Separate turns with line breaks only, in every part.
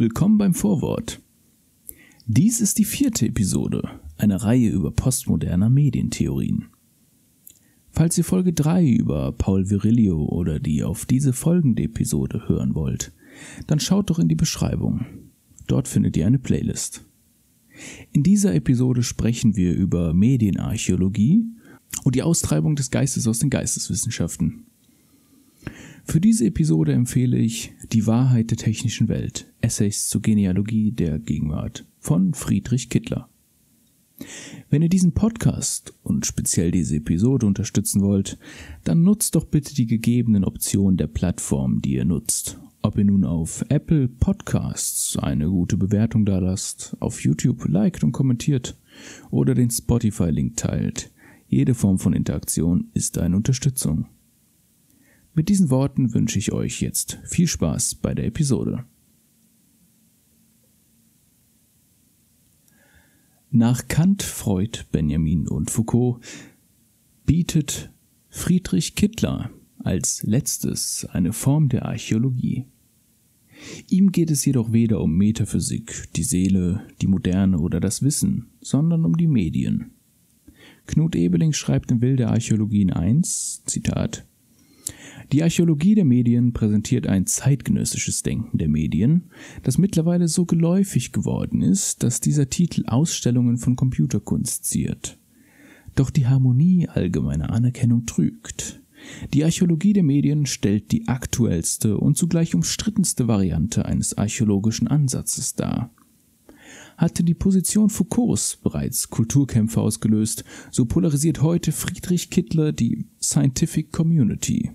Willkommen beim Vorwort. Dies ist die vierte Episode einer Reihe über postmoderner Medientheorien. Falls ihr Folge 3 über Paul Virilio oder die auf diese folgende Episode hören wollt, dann schaut doch in die Beschreibung. Dort findet ihr eine Playlist. In dieser Episode sprechen wir über Medienarchäologie und die Austreibung des Geistes aus den Geisteswissenschaften. Für diese Episode empfehle ich Die Wahrheit der technischen Welt, Essays zur Genealogie der Gegenwart von Friedrich Kittler. Wenn ihr diesen Podcast und speziell diese Episode unterstützen wollt, dann nutzt doch bitte die gegebenen Optionen der Plattform, die ihr nutzt. Ob ihr nun auf Apple Podcasts eine gute Bewertung da lasst, auf YouTube liked und kommentiert oder den Spotify-Link teilt. Jede Form von Interaktion ist eine Unterstützung. Mit diesen Worten wünsche ich euch jetzt viel Spaß bei der Episode. Nach Kant, Freud, Benjamin und Foucault bietet Friedrich Kittler als letztes eine Form der Archäologie. Ihm geht es jedoch weder um Metaphysik, die Seele, die Moderne oder das Wissen, sondern um die Medien. Knut Ebeling schreibt in Wilde Archäologien 1, Zitat, die Archäologie der Medien präsentiert ein zeitgenössisches Denken der Medien, das mittlerweile so geläufig geworden ist, dass dieser Titel Ausstellungen von Computerkunst ziert. Doch die Harmonie allgemeiner Anerkennung trügt. Die Archäologie der Medien stellt die aktuellste und zugleich umstrittenste Variante eines archäologischen Ansatzes dar. Hatte die Position Foucaults bereits Kulturkämpfe ausgelöst, so polarisiert heute Friedrich Kittler die Scientific Community.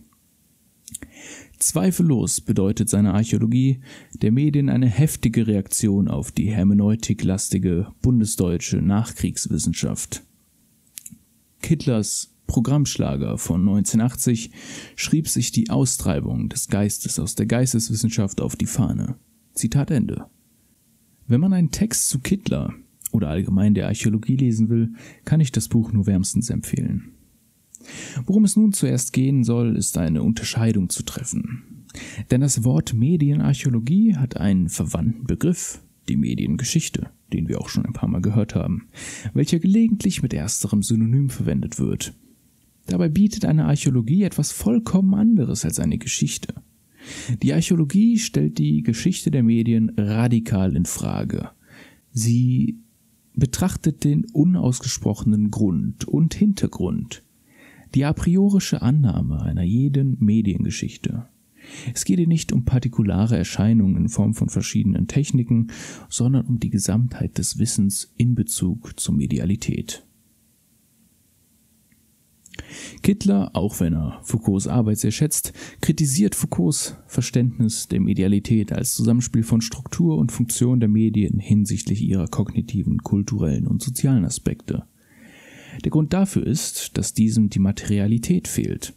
Zweifellos bedeutet seine Archäologie der Medien eine heftige Reaktion auf die hermeneutiklastige bundesdeutsche Nachkriegswissenschaft. Kittlers Programmschlager von 1980 schrieb sich die Austreibung des Geistes aus der Geisteswissenschaft auf die Fahne. Zitat Ende. Wenn man einen Text zu Kittler oder allgemein der Archäologie lesen will, kann ich das Buch nur wärmstens empfehlen. Worum es nun zuerst gehen soll, ist eine Unterscheidung zu treffen. Denn das Wort Medienarchäologie hat einen verwandten Begriff, die Mediengeschichte, den wir auch schon ein paar Mal gehört haben, welcher gelegentlich mit ersterem Synonym verwendet wird. Dabei bietet eine Archäologie etwas vollkommen anderes als eine Geschichte. Die Archäologie stellt die Geschichte der Medien radikal in Frage. Sie betrachtet den unausgesprochenen Grund und Hintergrund, die a priorische Annahme einer jeden Mediengeschichte. Es geht hier nicht um partikulare Erscheinungen in Form von verschiedenen Techniken, sondern um die Gesamtheit des Wissens in Bezug zur Medialität. Kittler, auch wenn er Foucaults Arbeit sehr schätzt, kritisiert Foucaults Verständnis der Medialität als Zusammenspiel von Struktur und Funktion der Medien hinsichtlich ihrer kognitiven, kulturellen und sozialen Aspekte. Der Grund dafür ist, dass diesem die Materialität fehlt.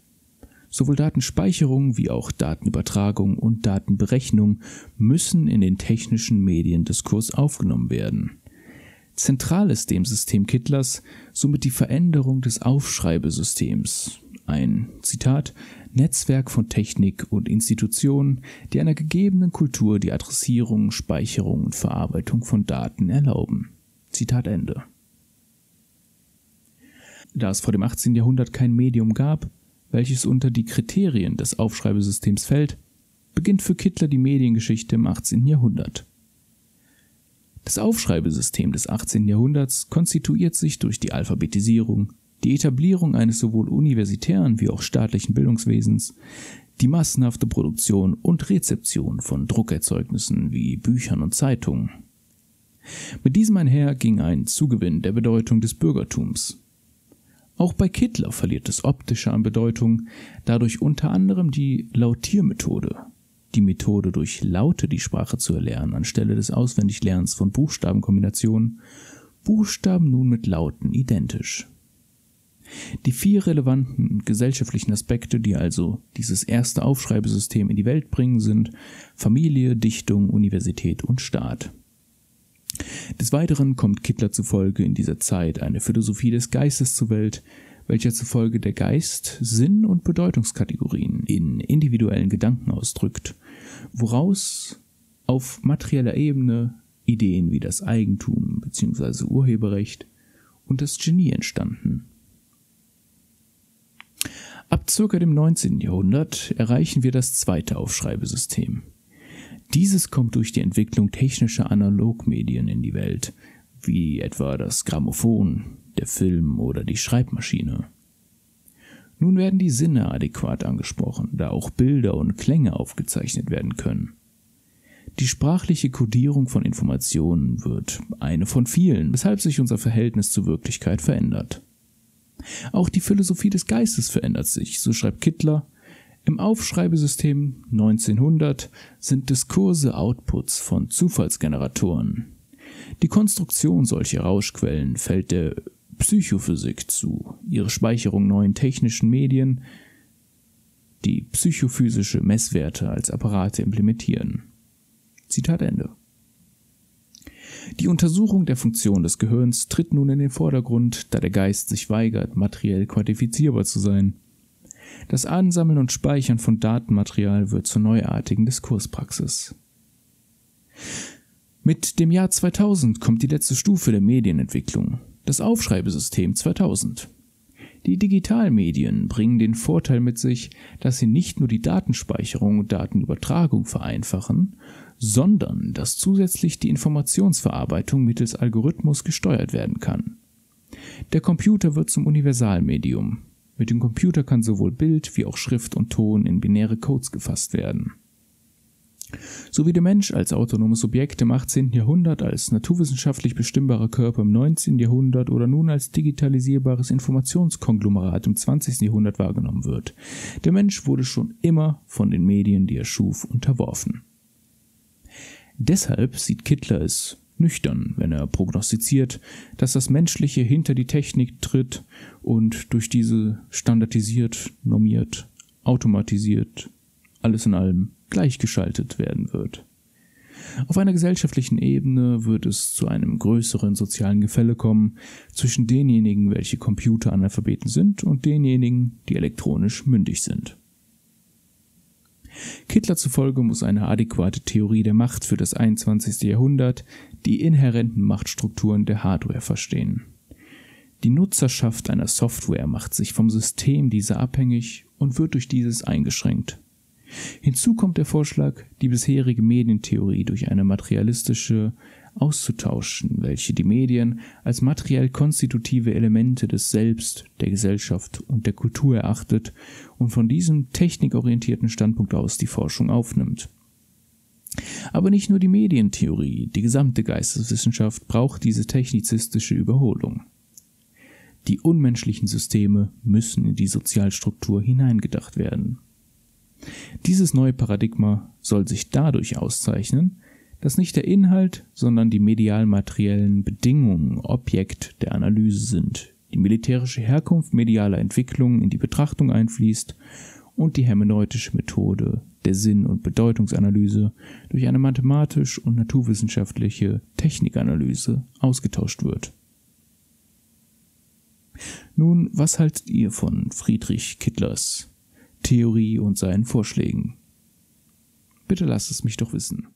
Sowohl Datenspeicherung wie auch Datenübertragung und Datenberechnung müssen in den technischen Mediendiskurs aufgenommen werden. Zentral ist dem System Kittlers somit die Veränderung des Aufschreibesystems, ein Zitat Netzwerk von Technik und Institutionen, die einer gegebenen Kultur die Adressierung, Speicherung und Verarbeitung von Daten erlauben. Zitat Ende. Da es vor dem 18. Jahrhundert kein Medium gab, welches unter die Kriterien des Aufschreibesystems fällt, beginnt für Kittler die Mediengeschichte im 18. Jahrhundert. Das Aufschreibesystem des 18. Jahrhunderts konstituiert sich durch die Alphabetisierung, die Etablierung eines sowohl universitären wie auch staatlichen Bildungswesens, die massenhafte Produktion und Rezeption von Druckerzeugnissen wie Büchern und Zeitungen. Mit diesem einher ging ein Zugewinn der Bedeutung des Bürgertums. Auch bei Kittler verliert das Optische an Bedeutung, dadurch unter anderem die Lautiermethode, die Methode durch Laute die Sprache zu erlernen, anstelle des Auswendiglernens von Buchstabenkombinationen, Buchstaben nun mit Lauten identisch. Die vier relevanten gesellschaftlichen Aspekte, die also dieses erste Aufschreibesystem in die Welt bringen, sind Familie, Dichtung, Universität und Staat. Des Weiteren kommt Kittler zufolge in dieser Zeit eine Philosophie des Geistes zur Welt, welcher zufolge der Geist Sinn- und Bedeutungskategorien in individuellen Gedanken ausdrückt, woraus auf materieller Ebene Ideen wie das Eigentum bzw. Urheberrecht und das Genie entstanden. Ab circa dem 19. Jahrhundert erreichen wir das zweite Aufschreibesystem. Dieses kommt durch die Entwicklung technischer Analogmedien in die Welt, wie etwa das Grammophon, der Film oder die Schreibmaschine. Nun werden die Sinne adäquat angesprochen, da auch Bilder und Klänge aufgezeichnet werden können. Die sprachliche Kodierung von Informationen wird eine von vielen, weshalb sich unser Verhältnis zur Wirklichkeit verändert. Auch die Philosophie des Geistes verändert sich, so schreibt Kittler. Im Aufschreibesystem 1900 sind Diskurse Outputs von Zufallsgeneratoren. Die Konstruktion solcher Rauschquellen fällt der Psychophysik zu, ihre Speicherung neuen technischen Medien, die psychophysische Messwerte als Apparate implementieren. Zitat Ende. Die Untersuchung der Funktion des Gehirns tritt nun in den Vordergrund, da der Geist sich weigert, materiell quantifizierbar zu sein. Das Ansammeln und Speichern von Datenmaterial wird zur neuartigen Diskurspraxis. Mit dem Jahr 2000 kommt die letzte Stufe der Medienentwicklung, das Aufschreibesystem 2000. Die Digitalmedien bringen den Vorteil mit sich, dass sie nicht nur die Datenspeicherung und Datenübertragung vereinfachen, sondern dass zusätzlich die Informationsverarbeitung mittels Algorithmus gesteuert werden kann. Der Computer wird zum Universalmedium. Mit dem Computer kann sowohl Bild wie auch Schrift und Ton in binäre Codes gefasst werden. So wie der Mensch als autonomes Objekt im 18. Jahrhundert, als naturwissenschaftlich bestimmbarer Körper im 19. Jahrhundert oder nun als digitalisierbares Informationskonglomerat im 20. Jahrhundert wahrgenommen wird. Der Mensch wurde schon immer von den Medien, die er schuf, unterworfen. Deshalb sieht Kittler es nüchtern, wenn er prognostiziert, dass das Menschliche hinter die Technik tritt und durch diese standardisiert, normiert, automatisiert, alles in allem gleichgeschaltet werden wird. Auf einer gesellschaftlichen Ebene wird es zu einem größeren sozialen Gefälle kommen zwischen denjenigen, welche Computeranalphabeten sind, und denjenigen, die elektronisch mündig sind. Kittler zufolge muss eine adäquate Theorie der Macht für das 21. Jahrhundert die inhärenten Machtstrukturen der Hardware verstehen. Die Nutzerschaft einer Software macht sich vom System dieser abhängig und wird durch dieses eingeschränkt. Hinzu kommt der Vorschlag, die bisherige Medientheorie durch eine materialistische auszutauschen, welche die Medien als materiell konstitutive Elemente des Selbst, der Gesellschaft und der Kultur erachtet und von diesem technikorientierten Standpunkt aus die Forschung aufnimmt. Aber nicht nur die Medientheorie, die gesamte Geisteswissenschaft braucht diese technizistische Überholung. Die unmenschlichen Systeme müssen in die Sozialstruktur hineingedacht werden. Dieses neue Paradigma soll sich dadurch auszeichnen, dass nicht der Inhalt, sondern die medial-materiellen Bedingungen Objekt der Analyse sind, die militärische Herkunft medialer Entwicklungen in die Betrachtung einfließt und die hermeneutische Methode der Sinn- und Bedeutungsanalyse durch eine mathematisch und naturwissenschaftliche Technikanalyse ausgetauscht wird. Nun, was haltet ihr von Friedrich Kittlers Theorie und seinen Vorschlägen? Bitte lasst es mich doch wissen.